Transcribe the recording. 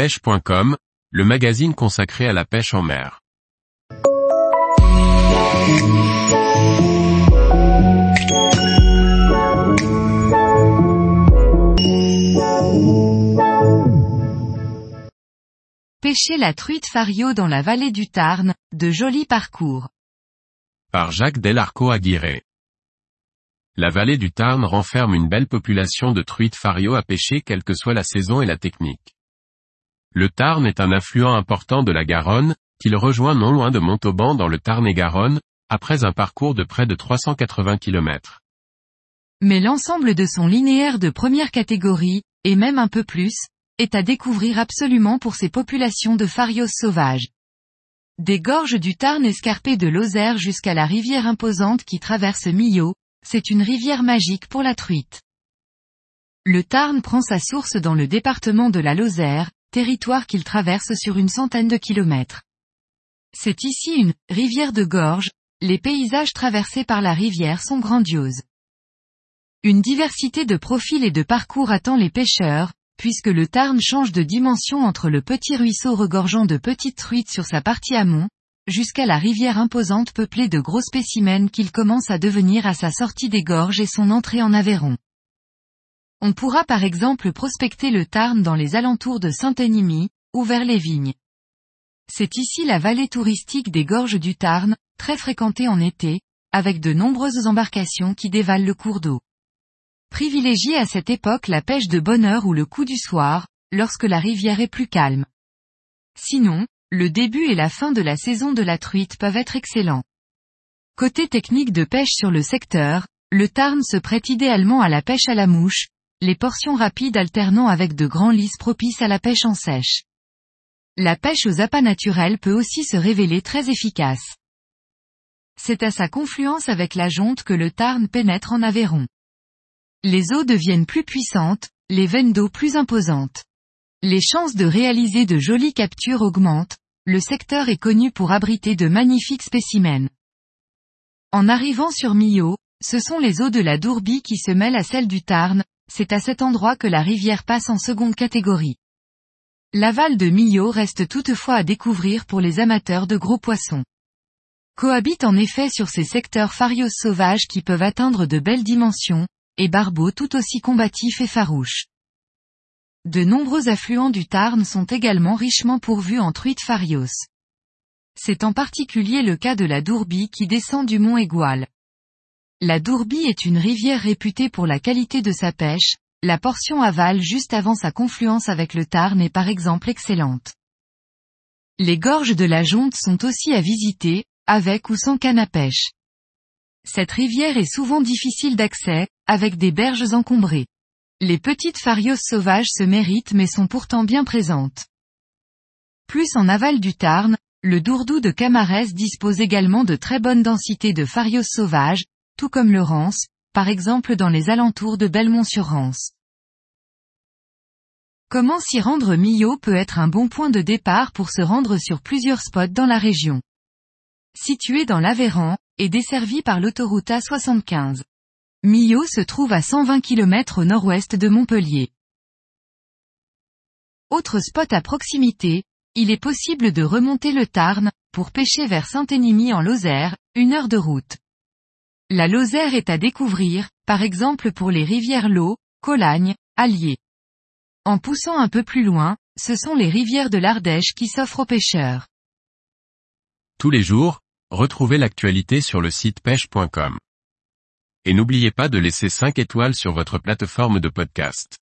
pêche.com, le magazine consacré à la pêche en mer. Pêcher la truite fario dans la vallée du Tarn, de jolis parcours. Par Jacques Delarco Aguirre. La vallée du Tarn renferme une belle population de truites fario à pêcher quelle que soit la saison et la technique. Le Tarn est un affluent important de la Garonne, qu'il rejoint non loin de Montauban dans le Tarn-et-Garonne, après un parcours de près de 380 km. Mais l'ensemble de son linéaire de première catégorie, et même un peu plus, est à découvrir absolument pour ses populations de farios sauvages. Des gorges du Tarn escarpées de Lozère jusqu'à la rivière imposante qui traverse Millau, c'est une rivière magique pour la truite. Le Tarn prend sa source dans le département de la Lozère, territoire qu'il traverse sur une centaine de kilomètres. C'est ici une rivière de gorge, les paysages traversés par la rivière sont grandioses. Une diversité de profils et de parcours attend les pêcheurs, puisque le Tarn change de dimension entre le petit ruisseau regorgeant de petites truites sur sa partie amont, jusqu'à la rivière imposante peuplée de gros spécimens qu'il commence à devenir à sa sortie des gorges et son entrée en Aveyron. On pourra par exemple prospecter le Tarn dans les alentours de Saint-Enimy, ou vers les vignes. C'est ici la vallée touristique des gorges du Tarn, très fréquentée en été, avec de nombreuses embarcations qui dévalent le cours d'eau. Privilégiez à cette époque la pêche de bonne heure ou le coup du soir, lorsque la rivière est plus calme. Sinon, le début et la fin de la saison de la truite peuvent être excellents. Côté technique de pêche sur le secteur, le Tarn se prête idéalement à la pêche à la mouche, les portions rapides alternant avec de grands lys propices à la pêche en sèche. La pêche aux appâts naturels peut aussi se révéler très efficace. C'est à sa confluence avec la Jonte que le Tarn pénètre en Aveyron. Les eaux deviennent plus puissantes, les veines d'eau plus imposantes. Les chances de réaliser de jolies captures augmentent, le secteur est connu pour abriter de magnifiques spécimens. En arrivant sur Millau, ce sont les eaux de la Dourbie qui se mêlent à celles du Tarn, c'est à cet endroit que la rivière passe en seconde catégorie. L'aval de Millau reste toutefois à découvrir pour les amateurs de gros poissons. Cohabitent en effet sur ces secteurs farios sauvages qui peuvent atteindre de belles dimensions, et barbeaux tout aussi combatifs et farouches. De nombreux affluents du Tarn sont également richement pourvus en truites farios. C'est en particulier le cas de la Dourbie qui descend du mont Égual. La Dourbie est une rivière réputée pour la qualité de sa pêche, la portion aval juste avant sa confluence avec le Tarn est par exemple excellente. Les gorges de la Jonte sont aussi à visiter, avec ou sans canne à pêche. Cette rivière est souvent difficile d'accès, avec des berges encombrées. Les petites farios sauvages se méritent mais sont pourtant bien présentes. Plus en aval du Tarn, le Dourdou de Camarès dispose également de très bonnes densités de farios sauvages, tout comme le Rance, par exemple dans les alentours de Belmont-sur-Rance. Comment s'y rendre Millau peut être un bon point de départ pour se rendre sur plusieurs spots dans la région. Situé dans l'Aveyran, et desservi par l'autoroute A75. Millau se trouve à 120 km au nord-ouest de Montpellier. Autre spot à proximité, il est possible de remonter le Tarn, pour pêcher vers Saint-Enimy en Lozère, une heure de route. La Lozère est à découvrir, par exemple pour les rivières Lot, Colagne, Allier. En poussant un peu plus loin, ce sont les rivières de l'Ardèche qui s'offrent aux pêcheurs. Tous les jours, retrouvez l'actualité sur le site pêche.com. Et n'oubliez pas de laisser 5 étoiles sur votre plateforme de podcast.